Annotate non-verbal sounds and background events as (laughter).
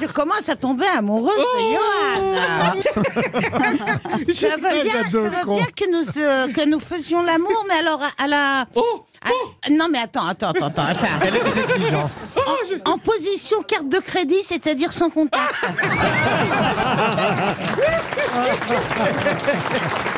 je commence à tomber amoureuse de Johan. (laughs) Je veux bien, je bien que, nous, euh, que nous faisions l'amour, mais alors à, la... à- non mais attends, attends, attends, attends. attends. Elle a exigences. En position carte de crédit, c'est-à-dire sans contact. (laughs)